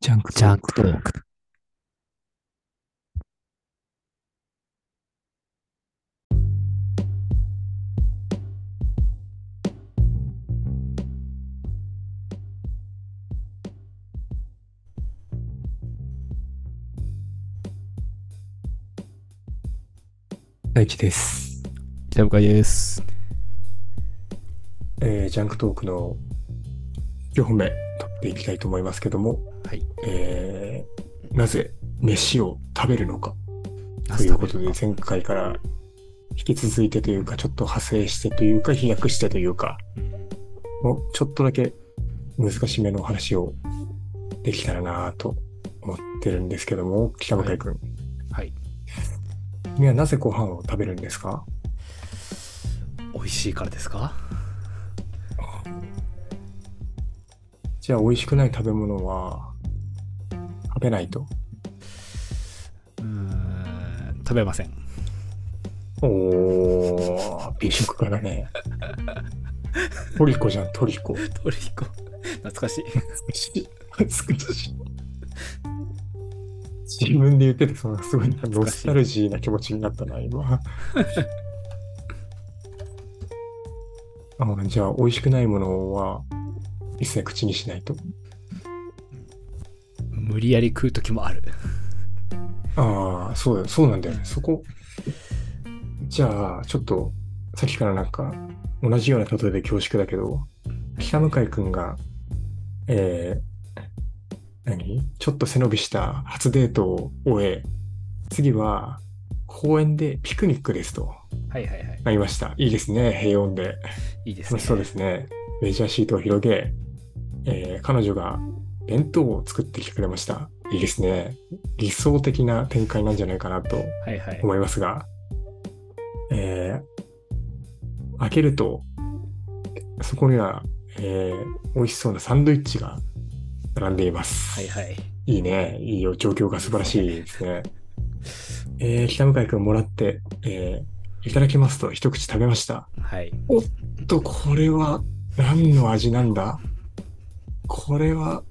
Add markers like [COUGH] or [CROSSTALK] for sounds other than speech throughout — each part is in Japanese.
ジャンクジャンクトーク。大地です。北向井です。えージャンクトークの4本目取っていきたいと思いますけども、はい。えーなぜ飯を食べるのかということで、前回から引き続いてというか、ちょっと派生してというか、飛躍してというか、もうちょっとだけ難しめの話をできたらなぁと思ってるんですけども、北向井くん、はい。君はなぜご飯を食べるんですか？美味しいからですか？じゃあ美味しくない食べ物は食べないと？うーん、食べません。おー、美食家だね。トリコじゃん、トリコ。[LAUGHS] トリコ。懐かしい。美しい。自分で言ってて、そのすごいノスタルジーな気持ちになったな、今。[LAUGHS] あじゃあ、美味しくないものは一切口にしないと。無理やり食う時もある。ああ、そうだ、そうなんだよね。そこ。じゃあ、ちょっと、さっきからなんか、同じような例えで恐縮だけど、北向井くんが、えー、何？ちょっと背伸びした初デートを終え、次は、公園でピクニックですとはいはいはい。なりました。いいですね、平穏で。いいですね。楽しそうですね。レジャーシートを広げ、えー彼女が弁当を作ってきてくれました。いいですね。理想的な展開なんじゃないかなとはいはい。思いますが、えー開けると、そこには、えー美味しそうなサンドイッチが並んでいます。はいはい。いいね。いいよ。状況が素晴らしいですね。[LAUGHS] えー北向井くんもらって、えーいただきますと一口食べました。はい。おっと、これは何の味なんだ？これは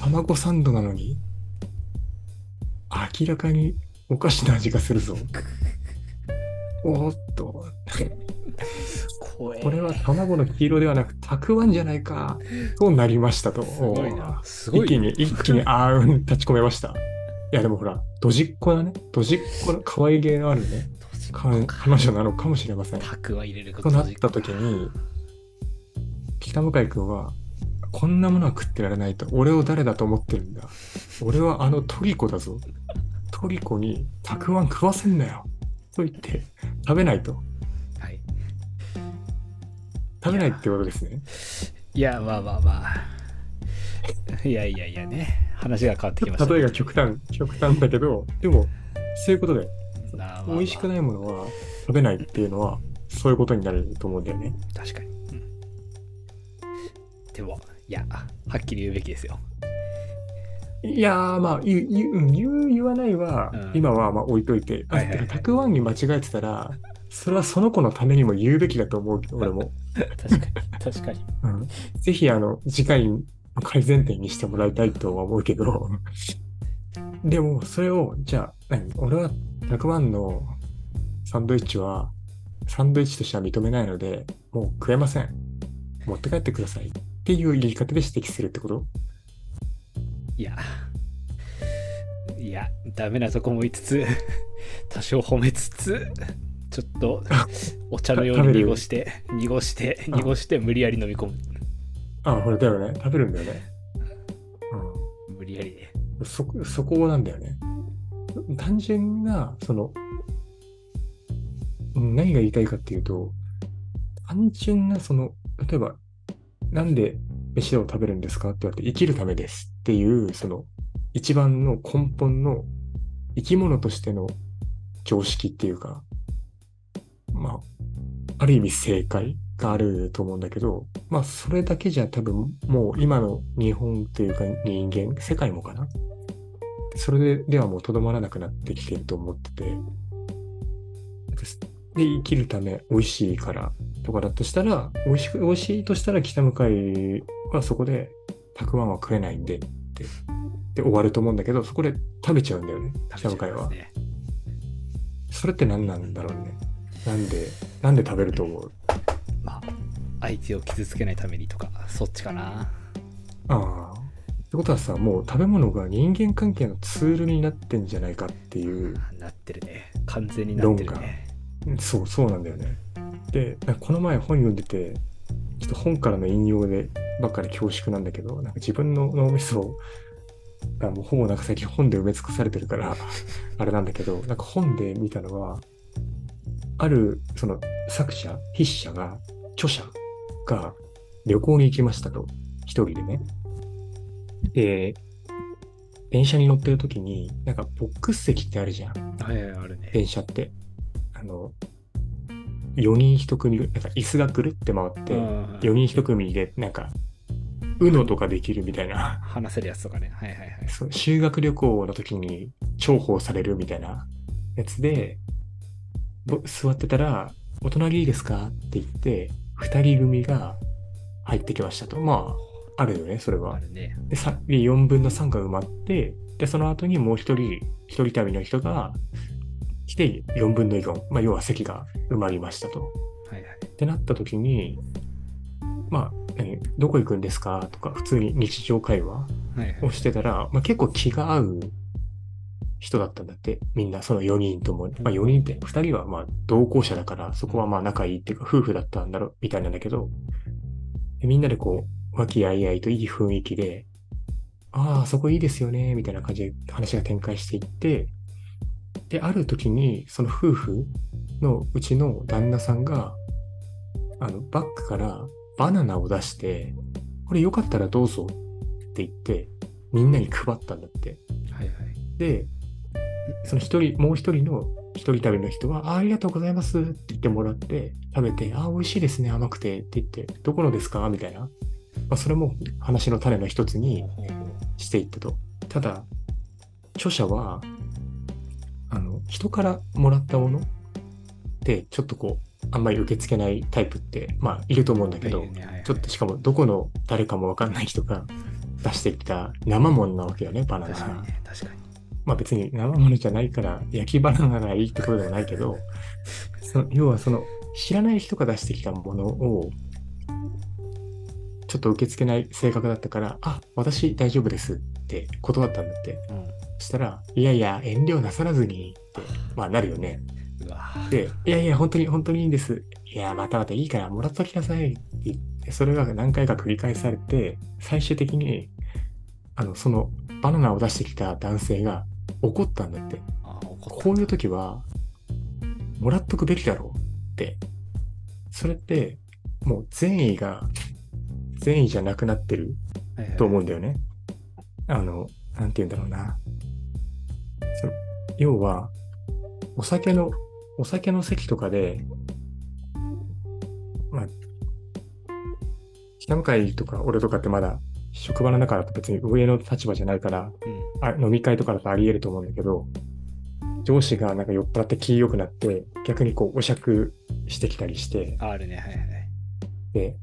卵サンドなのに明らかにおかしな味がするぞ。おっと、これは卵の黄色ではなくたくあんじゃないかとなりましたと。すごいな。すごい。一気に、一気にあーん立ち込めました。いやでもほら、ドジっ子だね。ドジっ子の可愛げのあるね、か彼女なのかもしれません。タクは入れることとなった時に、北向井君は、こんなものは食ってられないと。俺を誰だと思ってるんだ？俺はあのトリコだぞ。トリコにたくあん食わせんなよ。と言って、食べないと。はい。食べないってことですね。いや、まあまあまあ。いやいやいやね。話が変わってきましたね。例えが極端、極端だけど、でも、そういうことで、美味しくないものは食べないっていうのは、そういうことになると思うんだよね。確かに。うんでも、いや、はっきり言うべきですよ。いやー、まあ、言う、言言わないは、うん今はまあ置いといて、はいはいはいたくあんに間違えてたら、それはその子のためにも言うべきだと思うけど、俺も。確かに、確かに。[LAUGHS] うん、ぜひ、あの、次回の改善点にしてもらいたいとは思うけど、でも、それを、じゃあ、何俺は、たくあんのサンドイッチは、サンドイッチとしては認めないので、もう食えません。持って帰ってください。っていう言い方で指摘するってこと？いや、いや、ダメなとこも言いつつ、[LAUGHS] 多少褒めつつ、ちょっと [LAUGHS] お茶のように濁して、濁して、あ濁して無理やり飲み込む。あ、これだよね。食べるんだよね。無理やり。うん。そ、そこなんだよね。単純な、その、うん何が言いたいかっていうと、単純な、その、例えば、なんで飯を食べるんですかって言われて、生きるためですっていう、その、一番の根本の生き物としての常識っていうか、まあ、ある意味正解があると思うんだけど、まあ、それだけじゃ多分もう今の日本というか人間、世界もかな。それでではもうとどまらなくなってきてると思ってて、で、生きるため美味しいからとかだとしたら、美味しく、美味しいとしたら北向かいはそこでたくあんは食えないんでってで終わると思うんだけど、そこで食べちゃうんだよね、北向かいは。ねそれって何なんだろうね。なんで、なんで食べると思う？まあ相手を傷つけないためにとかそっちかなああ。ってことはさ、もう食べ物が人間関係のツールになってんじゃないかっていう、なってるね完全になってるねそう、そうなんだよね。で、この前本読んでて、ちょっと本からの引用でばっかり恐縮なんだけど、なんか自分の脳みそがもうほぼなんか最近本で埋め尽くされてるから、[LAUGHS] あれなんだけど、なんか本で見たのは、あるその作者、筆者が、著者が旅行に行きましたと、一人でね。で、電車に乗ってる時に、なんかボックス席ってあるじゃん。はいはいあるね電車って。あの、4人1組、なんか椅子がくるって回って、うん4人1組で、なんか、UNO とかできるみたいな、話せるやつとかね。はいはいはい。そう修学旅行の時に重宝されるみたいなやつで、ぼ座ってたら、お隣いいですか？って言って、2人組が入ってきましたと。まあ、あるよね、それは。あ。るね。で、さ4分の3が埋まって、で、その後にもう一人、一人旅の人が来て4分の4、まあ、要は席が埋まりましたと。はいはい。ってなった時に、まあ、何どこ行くんですかとか、普通に日常会話はいはい。をしてたら、まあ、結構気が合う人だったんだって、みんな、その4人とも。まあ、4人って、2人はまあ同行者だから、そこはまあ仲いいっていうか、夫婦だったんだろう、みたいなんだけど、でみんなでこう、和気あいあいといい雰囲気で、ああ、そこいいですよね、みたいな感じで話が展開していって、で、ある時に、その夫婦のうちの旦那さんが、あの、バッグからバナナを出して、これよかったらどうぞって言って、みんなに配ったんだって。はいはいで、その一人、もう一人の一人旅の人は、あありがとうございますって言ってもらって、食べて、ああ、美味しいですね、甘くてって言って、どこのですか？みたいな。まあ、それも話の種の一つにしていったと。ただ、著者は、あの、人からもらったものって、ちょっとこう、あんまり受け付けないタイプって、まあ、いると思うんだけどちょっとしかもどこの誰かもわかんない人が [LAUGHS] 出してきた生ものなわけよね、バナナ確かにが。ね確かにまあ別に生ものじゃないから焼きバナナがいいってことでもないけど、その要はその知らない人が出してきたものをちょっと受け付けない性格だったから、あ、私大丈夫ですって断ったんだって。うんそしたら、いやいや、遠慮なさらずにって、まあなるよね。で、いやいや、本当に本当にいいんです。いや、またまたいいからもらっときなさいって言って、それが何回か繰り返されて、最終的に、あの、そのバナナを出してきた男性が怒ったんだって。こういう時は、もらっとくべきだろうって。それって、もう善意が、善意じゃなくなってるはいはいと思うんだよね。あの、なんて言うんだろうな。要は、お酒の、お酒の席とかで、まあ、北向井とか俺とかってまだ職場の中だと別に上の立場じゃないから、うん。あ飲み会とかだとあり得ると思うんだけど、上司がなんか酔っ払って気良くなって、逆にこう、お酌してきたりして、あるねはいはい。で、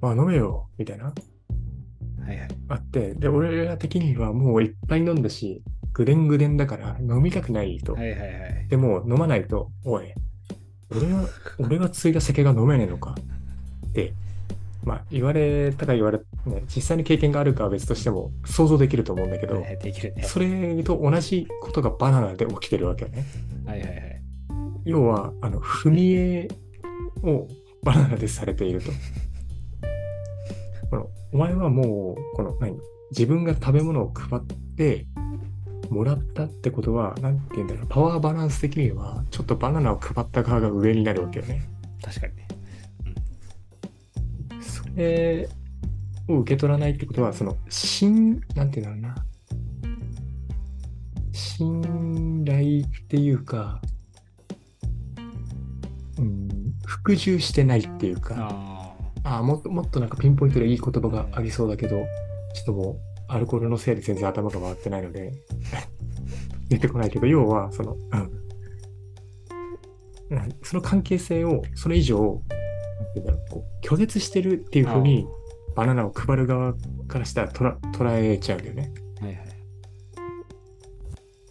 まあ飲めよ、みたいな。はいはい。あって、で、俺ら的にはもういっぱい飲んだし、ぐでんぐでんだから飲みたくないと。はいはいはいでも飲まないと、おい、俺が、俺が継いだ酒が飲めねえのかって、まあ言われたか言われ、ね、実際に経験があるかは別としても想像できると思うんだけど、はいできるねそれと同じことがバナナで起きてるわけよね。はいはいはい要は、あの、踏み絵をバナナでされていると。このお前はもう、この何？自分が食べ物を配ってもらったってことは、なんて言うんだろう、パワーバランス的には、ちょっとバナナを配った側が上になるわけよね。確かにね。それを受け取らないってことは、その、信、なんて言うんだろうな。信頼っていうか、うん、服従してないっていうか、あああ、ももっとなんかピンポイントでいい言葉がありそうだけど、ちょっともう、アルコールのせいで全然頭が回ってないので、[LAUGHS] 出てこないけど、要は、その、うん。その関係性を、それ以上、なんていうんだろう、こう拒絶してるっていうふうに、バナナを配る側からしたら捉捉えちゃうんだよね。あはいはい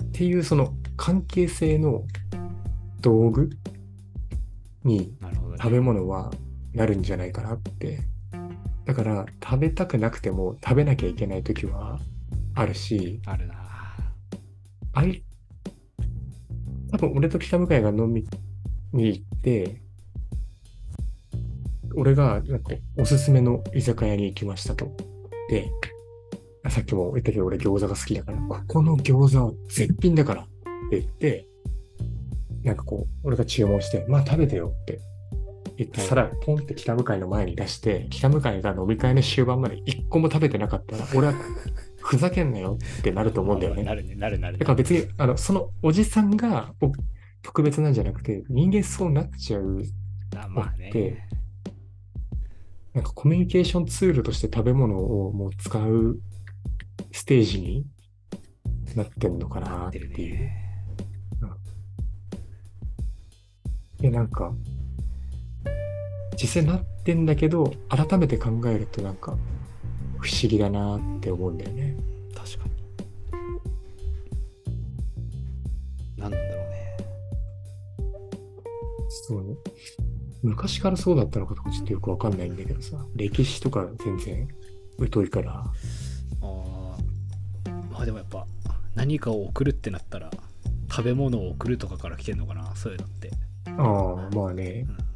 っていうその関係性の道具に。食べ物はなるんじゃないかなって。だから食べたくなくても食べなきゃいけない時はあるし、あるな。あい、多分俺と北向井が飲みに行って、俺がなんかおすすめの居酒屋に行きましたと。で、あさっきも言ったけど俺餃子が好きだから、ここの餃子は絶品だからって言って、なんかこう、俺が注文して、まあ食べてよって言って、はい皿ポンって北向井の前に出して、北向井が飲み会の終盤まで一個も食べてなかったら、俺はふざけんなよってなると思うんだよね。[LAUGHS] なるね、なるなるだから別に、あの、そのおじさんがお特別なんじゃなくて、人間そうなっちゃう。あまあでね。なんかコミュニケーションツールとして食べ物をもう使うステージになってんのかななってっていう。るね。で、なんか、実際なってんだけど、改めて考えるとなんか不思議だなって思うんだよね。確かに。なんなんだろうね。そうね。昔からそうだったのかとかちょっとよくわかんないんだけどさ、歴史とか全然疎いから、あーまあでもやっぱ何かを送るってなったら食べ物を送るとかから来てんのかなそういうのって。ああ、まあねう、ん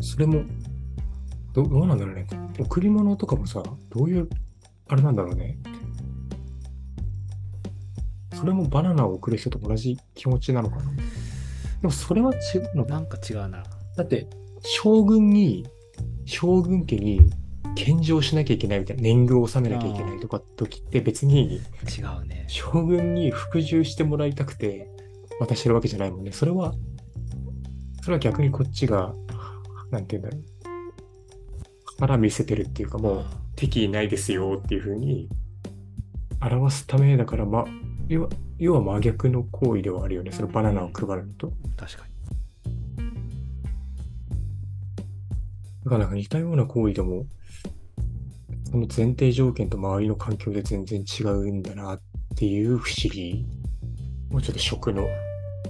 それも、どどうなんだろうね。贈り物とかもさ、どういう、あれなんだろうね。それもバナナを贈る人と同じ気持ちなのかな。でもそれは違うのか。なんか違うな。だって、将軍に、将軍家に献上しなきゃいけないみたいな、年貢を納めなきゃいけないとか時って別に、違うね。将軍に服従してもらいたくて渡してるわけじゃないもんね。それは、それは逆にこっちが、なんて言うんだろう。腹見せてるっていうか、もう敵意ないですよっていう風に表すためだから、ま、要は要は真逆の行為ではあるよね。そのバナナを配るのと。確かに。だからなんか似たような行為でも、その前提条件と周りの環境で全然違うんだなっていう不思議。もうちょっと食の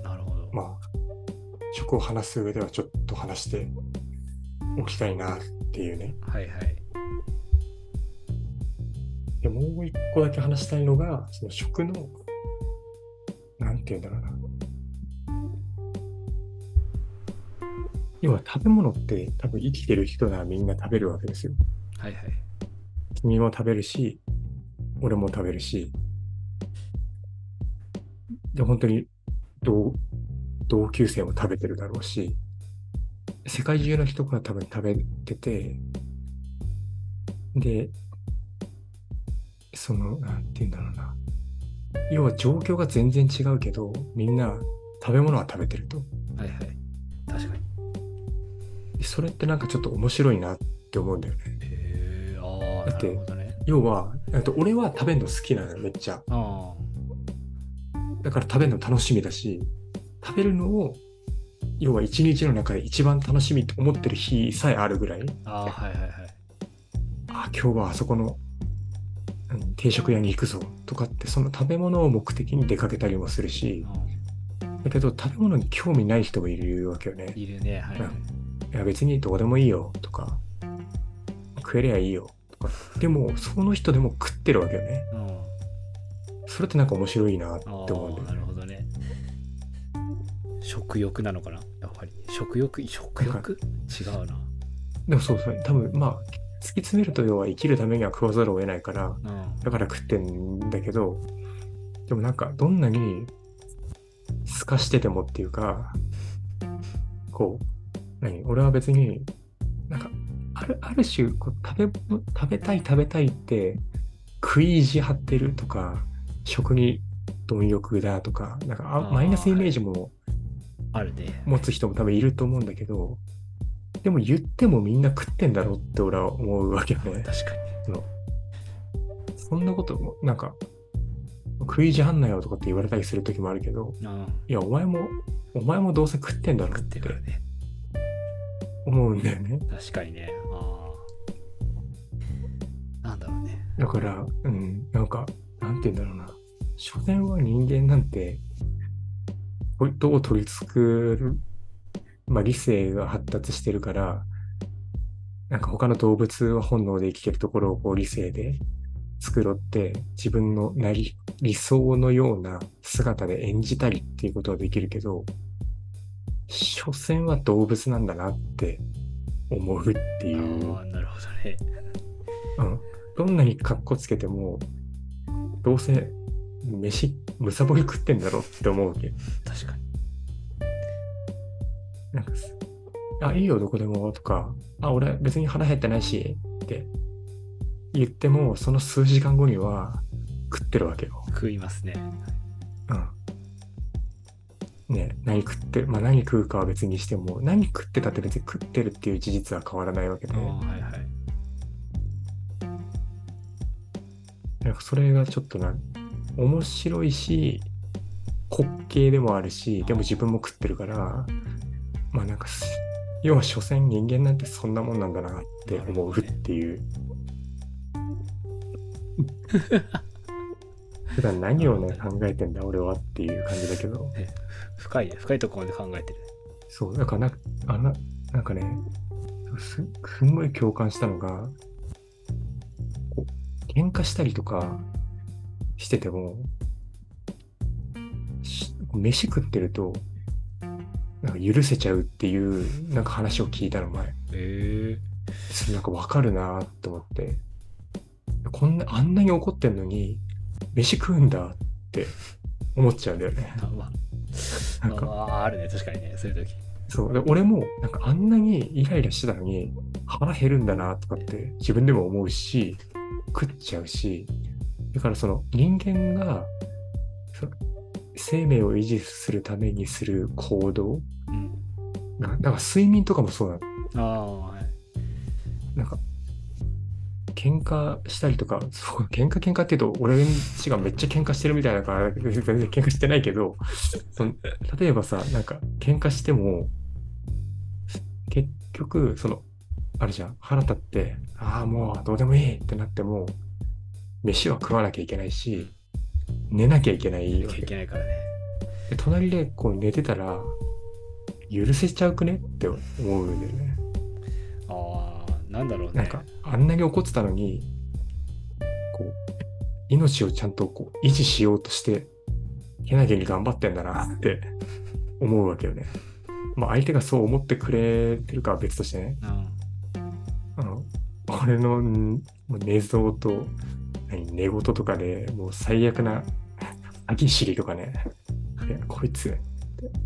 なるほど。まあ、食を話す上ではちょっと話しておきたいなっていうね。はいはい。で、もう一個だけ話したいのが、その食の、なんて言うんだろうな。要は食べ物って多分生きてる人ならみんな食べるわけですよ。はいはい。君も食べるし、俺も食べるし。で、本当に同同級生も食べてるだろうし、世界中の人が多分食べてて、で、その、なんて言うんだろうな。要は状況が全然違うけど、みんな食べ物は食べてると。はいはい。確かに。でそれってなんかちょっと面白いなって思うんだよね。へえ、ああ、なだってるほどね。要は、と俺は食べるの好きなのよ、めっちゃ。あだから食べるの楽しみだし、食べるのを、要は一日の中で一番楽しみと思ってる日さえあるぐらい、あ、ああ、はいはいはい。あ、今日はあそこの、うん定食屋に行くぞとかって、その食べ物を目的に出かけたりもするし、だけど食べ物に興味ない人もいるわけよねうん。いるね、はいはい。いや別にどうでもいいよとか、食えりゃいいよとか。でも、その人でも食ってるわけよね。うん。それってなんか面白いなってあ思うんだよねあ、なるほどね。食欲なのかな？やっぱり。食欲？食欲？違うな。でもそうそう、多分まあ、突き詰めると要は生きるためには食わざるを得ないから、うん。だから食ってんだけど、でもなんかどんなに透かしててもっていうか、こう、何？俺は別に、なんか、あるある種こう食べ、食べたい食べたいって食い意地張ってるとか、食に貪欲だとか、なんかマイナスイメージもあるね。持つ人も多分いると思うんだけど、でも言ってもみんな食ってんだろうって俺は思うわけよね。確かそんなことも、なんか、食い意地張んなよとかって言われたりする時もあるけど。いや、お前も、お前もどうせ食ってんだろ食って。思うんだよね。確かにね。ああ。なんだろうね。だから、うん、なんか、なんて言うんだろうな。所詮は人間なんて、どう取り繕る、まあ、理性が発達してるから、なんか他の動物は本能で生きてるところをこう理性で繕って自分のなり理想のような姿で演じたりっていうことはできるけど、所詮は動物なんだなって思うっていう。ああ、なるほどね。うん。どんなに格好つけても、どうせ飯、むさぼり食ってんだろって思うわけ。確かに。なんかす、あ、いいよ、どこでもとか、あ、俺別に腹減ってないしって言っても、その数時間後には食ってるわけよ。食いますね。うん。ね、何食ってる、まあ何食うかは別にしても、何食ってたって別に食ってるっていう事実は変わらないわけで、はいはい。なんかそれがちょっとな、面白いし、滑稽でもあるし、でも自分も食ってるから、まあなんかす、要は所詮人間なんてそんなもんなんだなって思うっていう。[LAUGHS] 普段何をね、考えてんだ俺はっていう感じだけど、ね深い、深いところまで考えてる。そう、だからな、あな、なんかね、すすんごい共感したのが、喧嘩したりとかしてても、し飯食ってると、なんか許せちゃうっていう、なんか話を聞いたの前。えそれなんかわかるなと思って。こんな、あんなに怒ってんのに、飯食うんだって思っちゃうんだよね。えまあ、なんかまあ、まあ、あるね、確かにね、そういう時。そう。で俺も、なんかあんなにイライラしてたのに、腹減るんだなとかって自分でも思うし、食っちゃうし、だからその人間が、生命を維持するためにする行動、うん。なだから睡眠とかもそうなの。ああ、はい。なんか、喧嘩したりとか、そう、喧嘩喧嘩って言うと、俺んちがめっちゃ喧嘩してるみたいだから、全然喧嘩してないけど、その例えばさ、なんか、喧嘩しても、結局、その、あるじゃん、腹立って、ああ、もうどうでもいいってなっても、飯は食わなきゃいけないし、寝なきゃいけないわけ。いけないからね。で隣でこう寝てたら、許せちゃうくね？って思うんだよね。ああ、なんだろうね。なんか、あんなに怒ってたのに、こう、命をちゃんとこう維持しようとして、けなげに頑張ってんだなって思うわけよね。まあ、相手がそう思ってくれてるかは別としてね。うん。あの、俺の寝相と、何、寝言とかでもう最悪な、歯ぎしりとかね。いや、こいつ、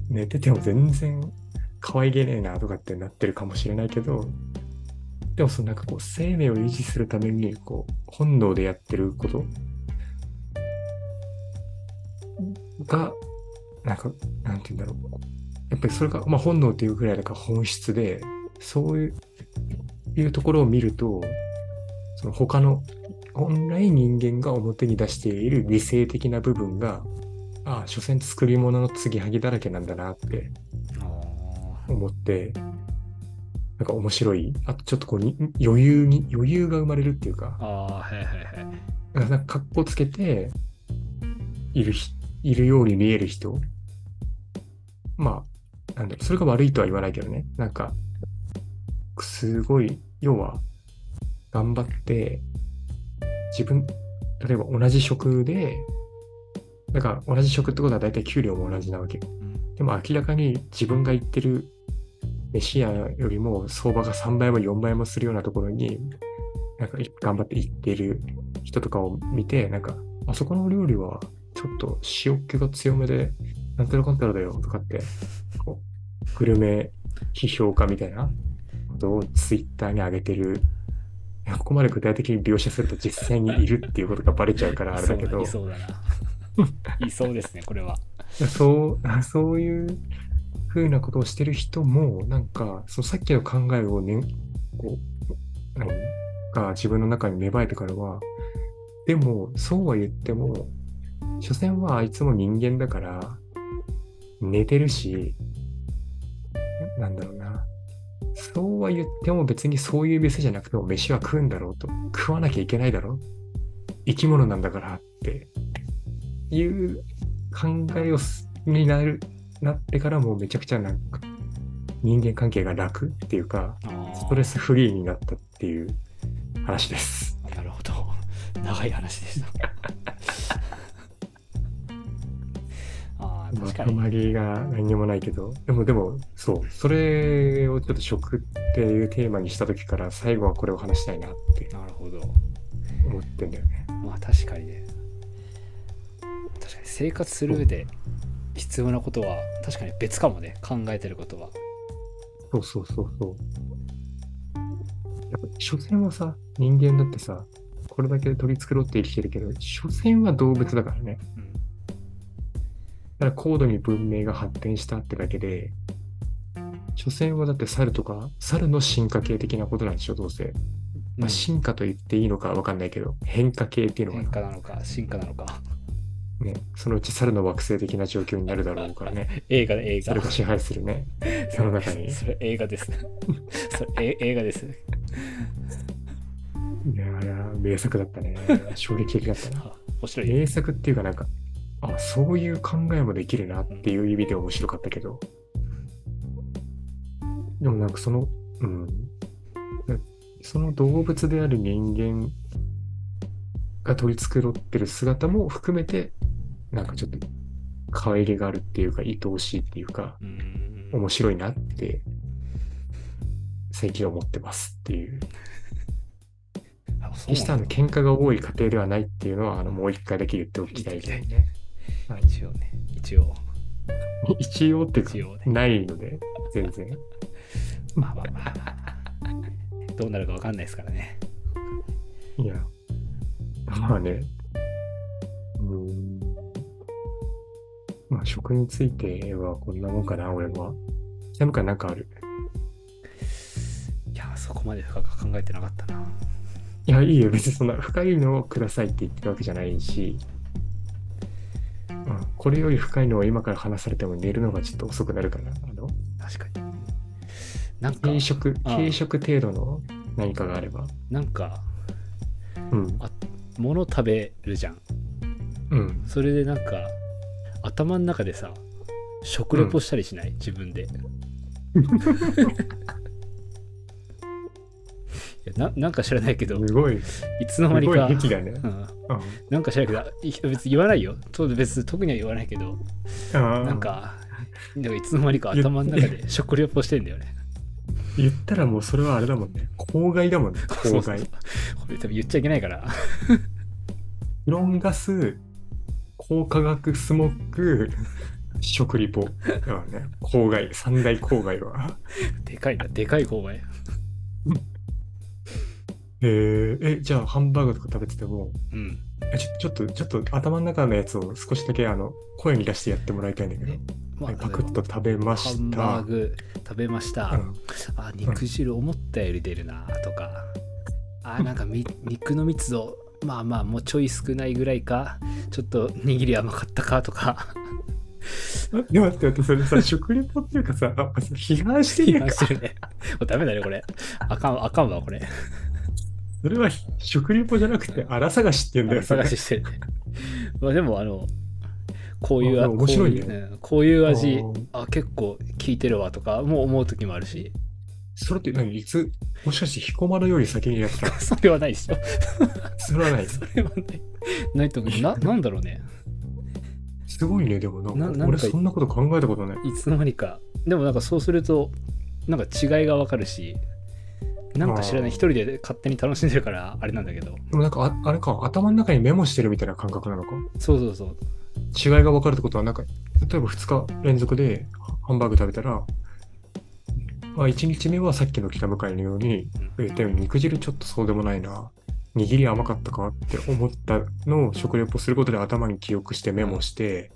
寝てても全然可愛げねえなとかってなってるかもしれないけど、でもそのなんかこう生命を維持するためにこう本能でやってることが、なんか、なんて言うんだろう。やっぱりそれが、まあ本能っていうぐらいだから本質で、そういういうところを見ると、その他の本来人間が表に出している理性的な部分が、ああ、所詮作り物の継ぎはぎだらけなんだなってあ思って、なんか面白い。あとちょっとこうに余裕に、余裕が生まれるっていうか、あ、はいはいはい。なんか格好つけているひ、いるように見える人。まあ、なんだろう、それが悪いとは言わないけどね。なんか、すごい、要は、頑張って、自分、例えば同じ職で、だから同じ職ってことは大体給料も同じなわけ。うん、でも明らかに自分が行ってる飯屋よりも相場が3倍も4倍もするようなところに、なんか頑張って行っている人とかを見て、なんか、あそこの料理はちょっと塩気が強めで、なんたらかんたらだよとかって、こう、グルメ批評家みたいなことをツイッターに上げてる。ここまで具体的に描写すると実際にいるっていうことがバレちゃうからあれだけどい、そうだいそうだな。いそうですね、これは。そう、そういうふうなことをしてる人も、なんか、そのさっきの考えをね、こう、何が自分の中に芽生えてからは、でも、そうは言っても、所詮はあいつも人間だから、寝てるし、なんだろうな。そうは言っても別にそういう店じゃなくても飯は食うんだろうと。食わなきゃいけないだろう。生き物なんだからっていう考えをすになる、なってからもうめちゃくちゃなんか人間関係が楽っていうか、ストレスフリーになったっていう話です。なるほど長い話でした [LAUGHS] 確かに。とまりが何にもないけど、でもでも、そう、それをちょっと食っていうテーマにした時から最後はこれを話したいなってなるほど。思ってんだよね。まあ確かにね。確かに生活する上で必要なことは確かに別かもね。考えてることは。そうそうそうそう。やっぱ、所詮はさ、人間だってさ、これだけ取り繕って生きてるけど、所詮は動物だからね。うんだから高度に文明が発展したってだけで、所詮はだって猿とか、猿の進化系的なことなんでしょ、どうせ。まあ、進化と言っていいのかわかんないけど、変化系っていうの変か化なのか進化なのかな。ね、そのうち猿の惑星的な状況になるだろうからね。[LAUGHS] 映画で映画猿が支配するね、[LAUGHS] 世の中に。それ映画です [LAUGHS] それえ映画ですいやー名作だったね。衝撃的だったな。あ面白い名作っていうかなんか、あ、そういう考えもできるなっていう意味で面白かったけど。でもなんかその、うん。その動物である人間が取り繕ってる姿も含めて、なんかちょっと可愛げがあるっていうか、愛おしいっていうか、面白いなって、最近思ってますっていう。決してあの喧嘩が多い家庭ではないっていうのは、あのもう一回だけ言っておきたいね。はい一応ね一応 [LAUGHS] 一応って一応ねないので、全然。[LAUGHS] まあまあまあ [LAUGHS] どうなるかわかんないですからねいや、まあね、うーん。まあ、食についてはこんなもんかな、俺は。ちなみになんかある。いやそこまで深く考えてなかったないや、いいよ。別にそんな深いのをくださいって言ってるわけじゃないし、うん、これより深いのを今から話されても寝るのがちょっと遅くなるから、あの、確かに。なんか軽食、ああ。軽食程度の何かがあれば。なんかうん。物食べるじゃん。うん。それでなんか頭の中でさ食レポしたりしない、自分で [LAUGHS] ななんか知らないけどすごい、いつの間にか、ね。うん、うん。なんか知らないけどい別に言わないよ別に特には言わないけどなんかなんかいつの間にか頭の中で食レポしてんだよね言ったらもうそれはあれだもんね。公害だもんね。[LAUGHS] 公害。これ多分言っちゃいけないからフロンガス、高化学スモッグ、食リポ。だからね。公害。三大公害は。[LAUGHS] でかいなでかい勾配えー、え、じゃあハンバーグとか食べてても、うん。えちょちょっと、ちょっと頭の中のやつを少しだけあの声に出してやってもらいたいんだけど。え。まあパクッと食べまハンした。バーグ食べました、うん。あ肉汁思ったより出るなとか、あなんかみ肉の密度まあまあもうちょい少ないぐらいか。ちょっと握り甘かったかとか。あでも待って待って、それさ、食リポっていうかさ、あ批判して批るやんか。判してるね。もうダメだねこれ。あかんあかんわこれそれは食リポじゃなくて、荒探しって言うんだよ。探ししてる。ね [LAUGHS] まあでもあのこういうあ面白いね。こういう,、うんこういう味あ結構効いてるわとかもう思う時もあるし。それって何？いつ、もしかして彦摩呂より先にやった？[LAUGHS] それはないでしょ。それはない。[LAUGHS] それはない。ないと思う。ななんだろうね。すごいね、でもなんか。俺そんなこと考えたことない。いつの間にか。でもなんかそうするとなんか違いがわかるしなんか知らない一人で勝手に楽しんでるからあれなんだけど。でもなんかあ、あれか、頭の中にメモしてるみたいな感覚なのか？そうそうそう。違いが分かるってことは、なんか、例えば2日連続でハンバーグ食べたら、まあ、1日目はさっきの北向かいのように、うん。えでも肉汁ちょっとそうでもないな。握り甘かったかって思ったのを食レポすることで頭に記憶してメモして、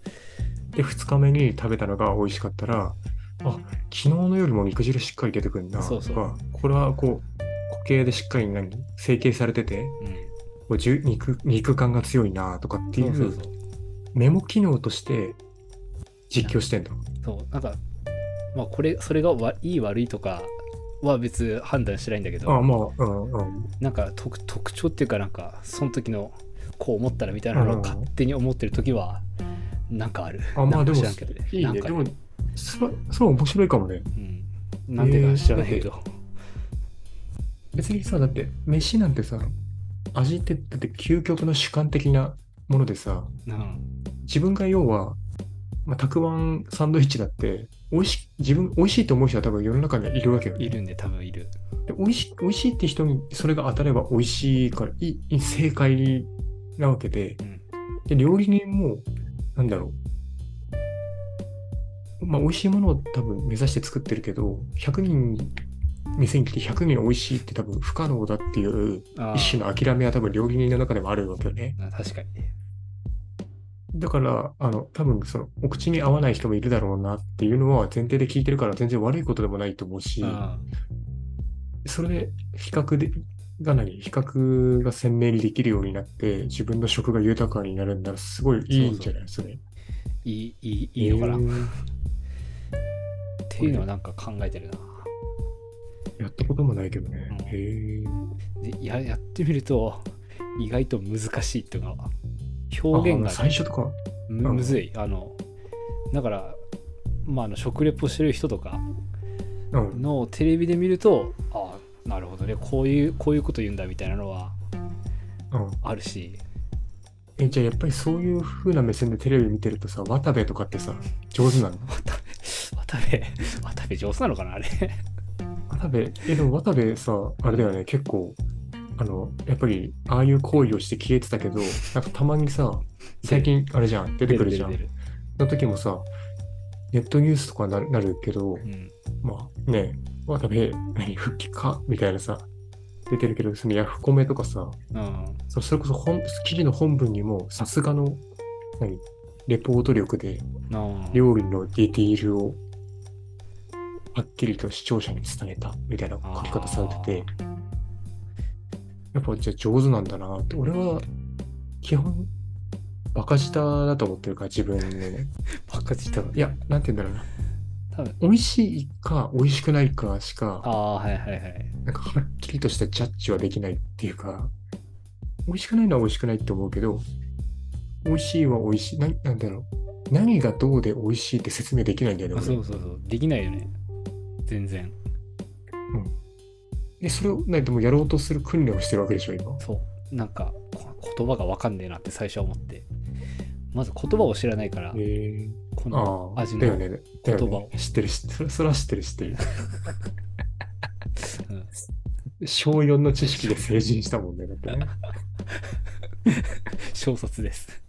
で、2日目に食べたのが美味しかったら、あ、昨日の夜も肉汁しっかり出てくるんだそうそう。とか、これはこう、固形でしっかり何成形されてて、うんこうじゅ肉肉感が強いなとかっていそうメモ機能として実況してんだ。そうなんかまあこれそれがわいい悪いとかは別判断してないんだけどあまあ、うんうん。なんか特特徴っていうかなんかその時のこう思ったらみたいなのを勝手に思ってる時はなんかあるあ、まあでも、ねいいね。なんかでも、それ、それ面白いかもね。うん、なんでか知らないけど、別にさ、だって、飯なんてさ、味って、だって究極の主観的なものでさ、うん自分が要は、まあ、たくあんサンドイッチだって、美味しい、自分、美味しいと思う人は多分世の中にはいるわけよ。いるんで多分いるで美味しい、美味しいって人にそれが当たれば美味しいから、いい正解なわけで、うんで、料理人も、なんだろう。まあ、美味しいものを多分目指して作ってるけど、100人、店に来て100人美味しいって多分不可能だっていう一種の諦めは多分料理人の中でもあるわけよね。あ確かにだから、あの、多分その、お口に合わない人もいるだろうなっていうのは前提で聞いてるから全然悪いことでもないと思うし、あそれで比較で、が何比較が鮮明にできるようになって、自分の食が豊かになるんならすごいいいんじゃないそれ。いいいいいいのかな、えっーていうのはなんか考えてるなやったこともないけどね。うん。へえ。でややってみると意外と難しいっていうのはあ表現が、ね、最初とか、うんむむずい。あのだからまああの食レポしてる人とかうん。のテレビで見るとああなるほどね。こういうこういうこと言うんだみたいなのはうん、あるし。え、じゃあやっぱりそういう風な目線でテレビ見てるとさ、渡部とかってさ、上手なの？[LAUGHS] 渡部渡部上手なのかなあれ渡部、え、でも渡部さ、あれだよね、結構、あの、やっぱり、ああいう行為をして消えてたけど、なんかたまにさ、最近、あれじゃん、出てくるじゃん。の時もさ、ネットニュースとかななるけど、うん。まあね、渡部、何、復帰か？みたいなさ、出てるけど、そのヤフコメとかさ、うん。そそれこそ本記事の本文にも、さすがの、何、レポート力で、料理のディティールを、はっきりと視聴者に伝えた、みたいな書き方されてて、やっぱじゃあ上手なんだなって、俺は、基本、バカ舌だと思ってるから、自分でね。[LAUGHS] バカ舌いや、なんて言うんだろうな。多分美味しいか、美味しくないかしか、ああはいはいはいなんかはっきりとしたジャッジはできないっていうか、美味しくないのは美味しくないって思うけど、美味しいは美味しい。ななんだろう。何がどうで美味しいって説明できないんだよね。そうそうそうできないよね全然で、それを、ね、でもやろうとする訓練をしてるわけでしょ、今？そうなんかこ言葉がわかんねえなって最初は思ってまず言葉を知らないからえこー、ああ、の味のだよね。だよ言葉をね。知ってる、知ってる。それは知ってる、知ってる。うん小4の知識で成人したもんね、だってね。[LAUGHS] 小卒です小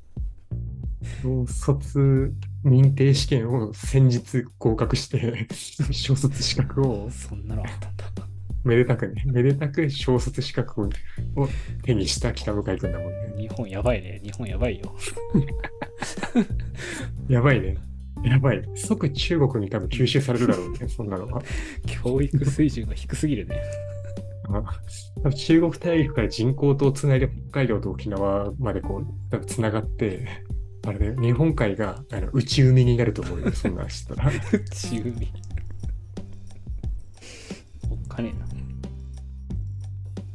卒認定試験を先日合格して、[LAUGHS] 小卒資格をそんなのあったんだめでたくね、めでたく小卒資格をを手にした北向井君だもんね。日本やばいね日本やばいよ [LAUGHS] やばいね。やばい。即中国に多分吸収されるだろうね、[LAUGHS] そんなのは。教育水準が低すぎるね中国大陸から人工島をつないで北海道と沖縄までこう、つながって、あれで日本海があの内海になると思うよ、[LAUGHS] そんなんしたら。内海。おっかね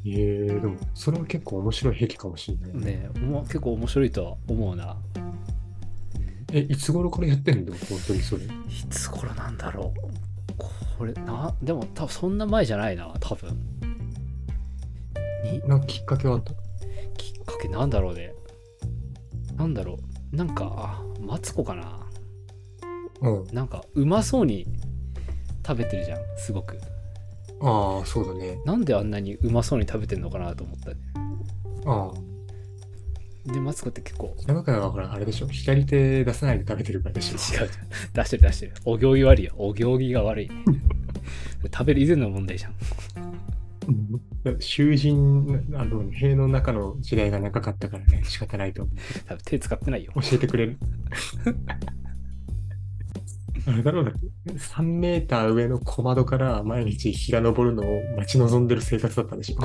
えー、でも、それは結構面白い癖かもしれないえなねえもう結構面白いとは思うな。え、いつ頃からやってんの？本当にそれ。いつ頃なんだろう。これなでも多分そんな前じゃないな多分。になんかきっかけはあった？きっかけなんだろうね。なんだろうなんかあマツコかなうん。なんかうまそうに食べてるじゃんすごくああ、そうだね。なんであんなにうまそうに食べてんのかなと思ったねああ。でマツコって結構山川はほら、あれでしょ？左手出さないで食べてるからでしょ？違う出してる出してるお行儀悪いよお行儀が悪いね [LAUGHS] 食べる以前の問題じゃん囚人、あの、塀の中の時代が長かったからね、仕方ないと思う。多分手使ってないよ教えてくれる。あれだろうな、3メーター上の小窓から毎日日が昇るのを待ち望んでる生活だったんでしょ。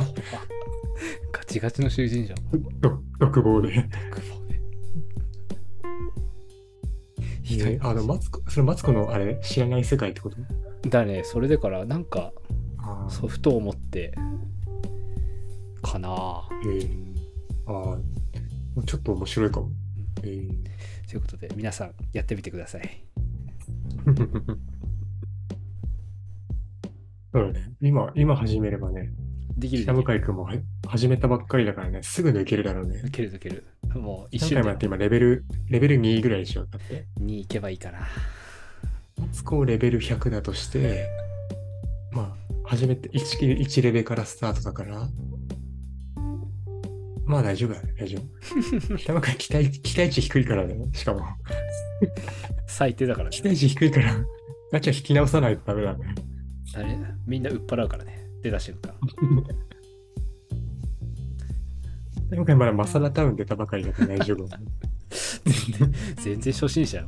ガチガチの囚人じゃんど独房で。独房でひどいえあの、マツコ、それマツコのあれ、知らない世界ってこと？だねそれでからなんかあそうふと思ってかなへえああ。ちょっと面白いかも。えーということで、皆さんやってみてください。[LAUGHS] そうだね。今、今始めればね、できる北できる。向井君もは始めたばっかりだからね、すぐ抜けるだろうねい。けるいける。もう一何瞬で回もやって今レベル、レベル2ぐらいにしよう。だって。に行けばいいかな。マツコレベル100だとして、まあ、初めて 1, 1レベルからスタートだから、まあ大丈夫だね、大丈夫。北向井期待期待値低いからね、しかも。最低だからね。期待値低いから、ガチャ引き直さないとダメだね。あれみんな売っ払うからね。出た瞬間。北向井まだマサラタウン出たばかりだから大丈夫。[LAUGHS] 全然初心者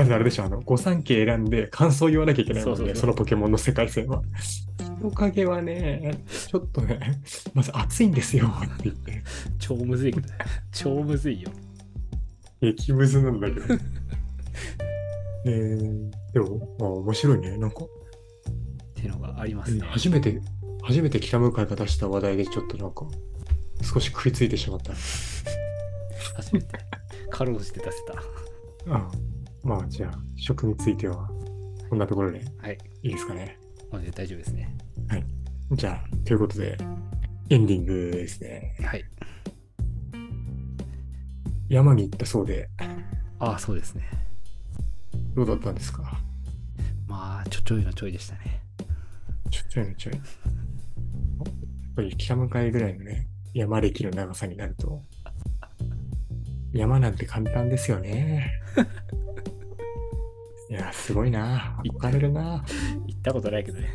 よ。まずあれでしょ、あの、御三家選んで感想言わなきゃいけないもんね、そうそうそのポケモンの世界線は。人影はね、ちょっとね、まず熱いんですよって言って、超むずい。超むずいよ。激ムズなんだけど。[LAUGHS] えー、でも、まあ、面白いね。なんか、っていうのがありますね。初めて、初めて北向井が出した話題でちょっとなんか、少し食いついてしまった。[LAUGHS] 初めて。かろうじて出せた。あまあ、じゃあ、食については、こんなところではい。いいですかね。もうね大丈夫ですね。じゃあ、ということで、エンディングですね。はい。山に行ったそうで、ああ、そうですね。どうだったんですか？まあ、ちょちょいのちょいでしたね。ちょちょいのちょい。やっぱり北向かいぐらいのね、山歴の長さになると、山なんて簡単ですよね。いや、すごいな。憧れるな。行ったことないけどね。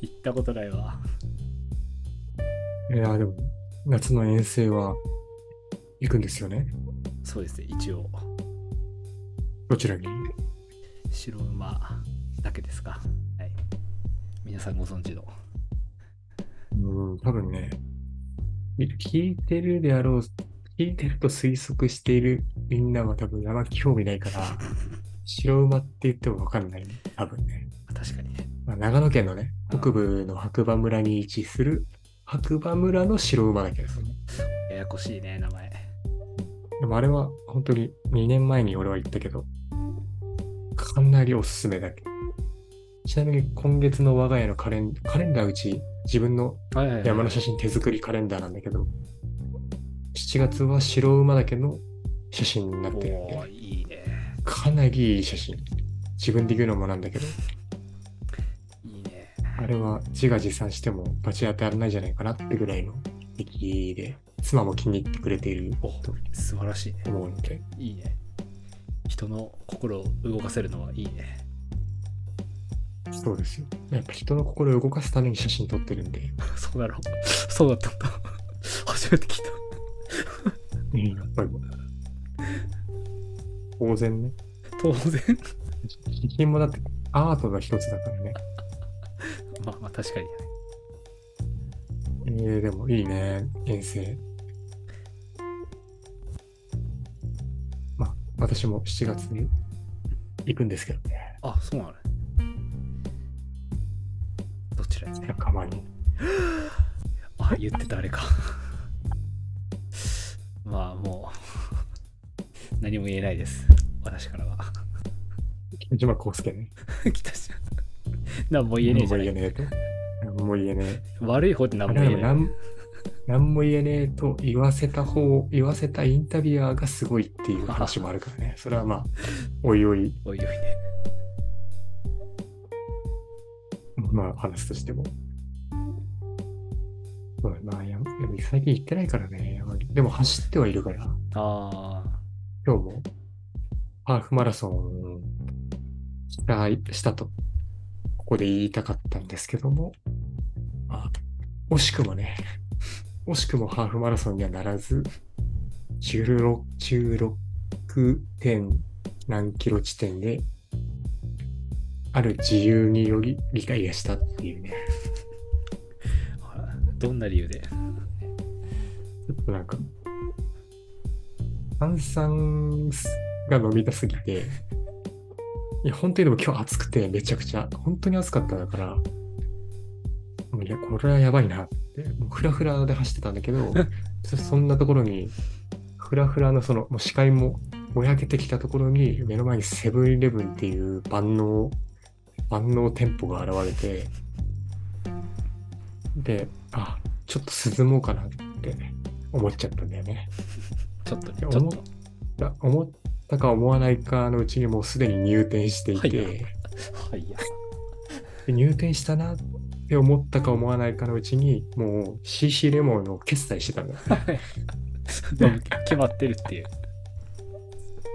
行ったことないわ。いや、でも、夏の遠征は行くんですよね？そうですね、一応。どちらに？白馬だけですか。はい。皆さんご存知の。うん、多分ね、聞いてるであろう、聞いてると推測しているみんなは多分山興味ないから、[LAUGHS] 白馬って言ってもわかんないね。多分ね。確かにね。まあ、長野県のね、うん北部の白馬村に位置する白馬村の白馬だけどね。ややこしいね、名前。でもあれは本当に2年前に俺は行ったけど、かなりおすすめだけど。ちなみに今月の我が家のカレンカレンダーうち自分のはいはいはい山の写真手作りカレンダーなんだけど、7月は白馬岳の写真になってるんで、いいね。かなりいい写真。自分で言うのもなんだけど、いいね。あれは自画自賛しても罰当たらないんじゃないかなってぐらいの出来で、妻も気に入ってくれているおと素晴らしいね。思うので、いいね。人の心を動かせるのはいいね。そうですよ。やっぱ人の心を動かすために写真撮ってるんで、[LAUGHS] そうだろう。そうだったんだ。[LAUGHS] 初めて聞いた。うんやっぱり、当然ね。当然。写真もだってアートの一つだからね。まあまあ確かにね。えー、でもいいね、遠征。まあ、私も7月に行くんですけどね。あ、そうなのね。どちらにね。仲間に。あ、言ってたあれか。まあもう、[LAUGHS] 何も言えないです。私からは。木島康介ね。[LAUGHS] 来たし。何も言えねえじゃない。何も言えねえ悪い方でえ。何も言えない。あれでも何何も言えねえと言わせた方、言わせたインタビュアーがすごいっていう話もあるからね。[LAUGHS] それはまあ、おいおい、おいおいね。まあ話すとしても。そうだな、や最近行ってないからね。でも走ってはいるから。ああ、今日も？ハーフマラソンしたしたと、ここで言いたかったんですけども、まあ、惜しくもね、惜しくもハーフマラソンにはならず、16、16点何キロ地点で、ある自由により理解がしたっていうね、[LAUGHS] どんな理由で？ちょっとなんか、炭酸が飲みたすぎて、[LAUGHS] いや、本当にでも今日暑くてめちゃくちゃ、本当に暑かっただから、いや、これはやばいなって、もうフラフラで走ってたんだけど、そ [LAUGHS] そんなところに、ふらふらのその、もう視界もぼやけてきたところに、目の前にセブンイレブンっていう万能、万能店舗が現れて、で、あ、ちょっと涼もうかなって思っちゃったんだよね。ちょっとね、ちょっと。だ思ったか思わないかのうちにもうすでに入店していて、はいはい入店したなって思ったか思わないかのうちに、もう CC レモンの決済してたんだよ [LAUGHS] ね。決まってるっていう。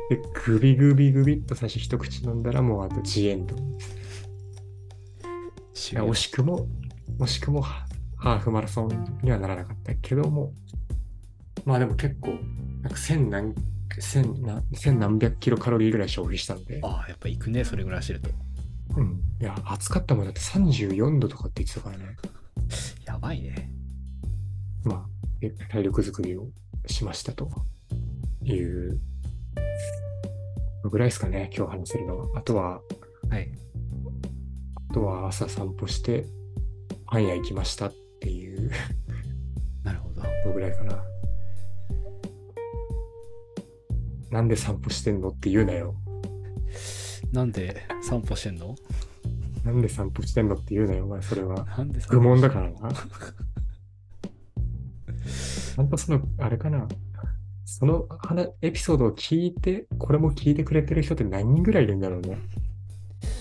で、グビグビグビっと最初一口飲んだらもうあとジエンド。惜しくも、惜しくもハハーフマラソンにはならなかったけども、まあでも結構、なんか千何、千何千何百キロカロリーぐらい消費したんで、ああ、やっぱ行くね、それぐらいしてると。うん。いや、暑かったもんだって34度とかって言ってたからね。やばいね。まあ、え体力作りをしましたという、ぐらいですかね、今日話せるのは。あとは、はい。あとは朝散歩して、パン屋行きましたっていうなんで散歩してんのって言うなよ。なんで散歩してんの？なんで散歩してんのって言うなよ、お前、それは。なんで愚問だからな。ちゃんとその、あれかな。その話エピソードを聞いて、これも聞いてくれてる人って何人ぐらいいるんだろうね。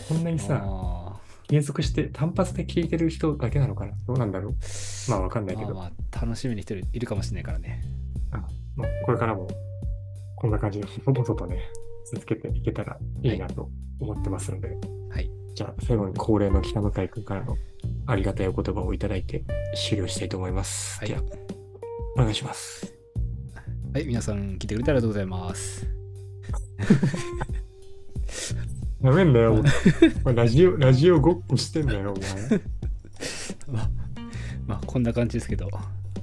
こんなにさ、あ継続して単発で聞いてる人だけなのかなどうなんだろうまあわかんないけど、ーまあまあ、楽しみにしてるいるかもしれないからね。まあ、これからもこんな感じでほぼとね、続けていけたらいいなと思ってますので、はい。じゃあ最後に恒例の北向井君からのありがたいお言葉をいただいて終了したいと思います。はいでは、お願いします。はい、皆さん聞いてくれてありがとうございます。[LAUGHS] やめんなよ。[LAUGHS] お前ラジオ、ラジオごっこしてんだよ、お前。[LAUGHS] まあ、まあ、こんな感じですけど、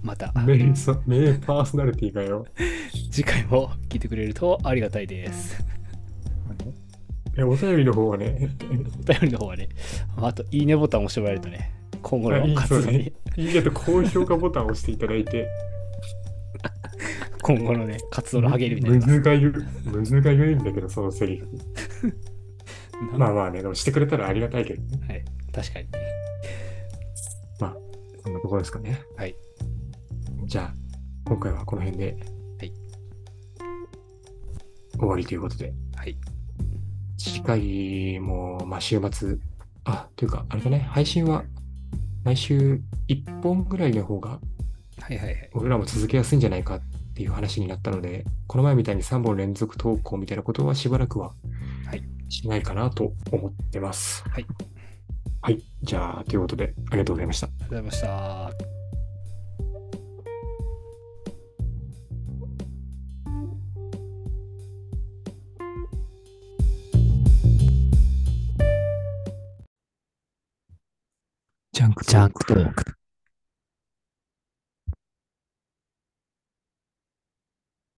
また名パーソナリティがよ。次回も聞いてくれるとありがたいです。え、お便りの方はね、お便りの方はね、まああと、いいねボタンを押してもらえるとね、今後あいいの活動にそうね、いいねと高評価ボタンを押していただいて、[LAUGHS] 今後のね、活動の励みになります。むずが言う、むずが言うんだけど、そのセリフ。[LAUGHS] まあまあね、でもしてくれたらありがたいけどね。はい、確かに。そんなところですかね。はい。じゃあ、今回はこの辺で、はい。終わりということで、はい。次回も、まあ週末、あ、というか、あれだね、配信は毎週1本ぐらいの方が、はいはいはい。俺らも続けやすいんじゃないかっていう話になったので、この前みたいに3本連続投稿みたいなことはしばらくははいしないかなと思ってます。はい。はい。じゃあ、ということで、ありがとうございました。ありがとうございました。ジャンクトーク。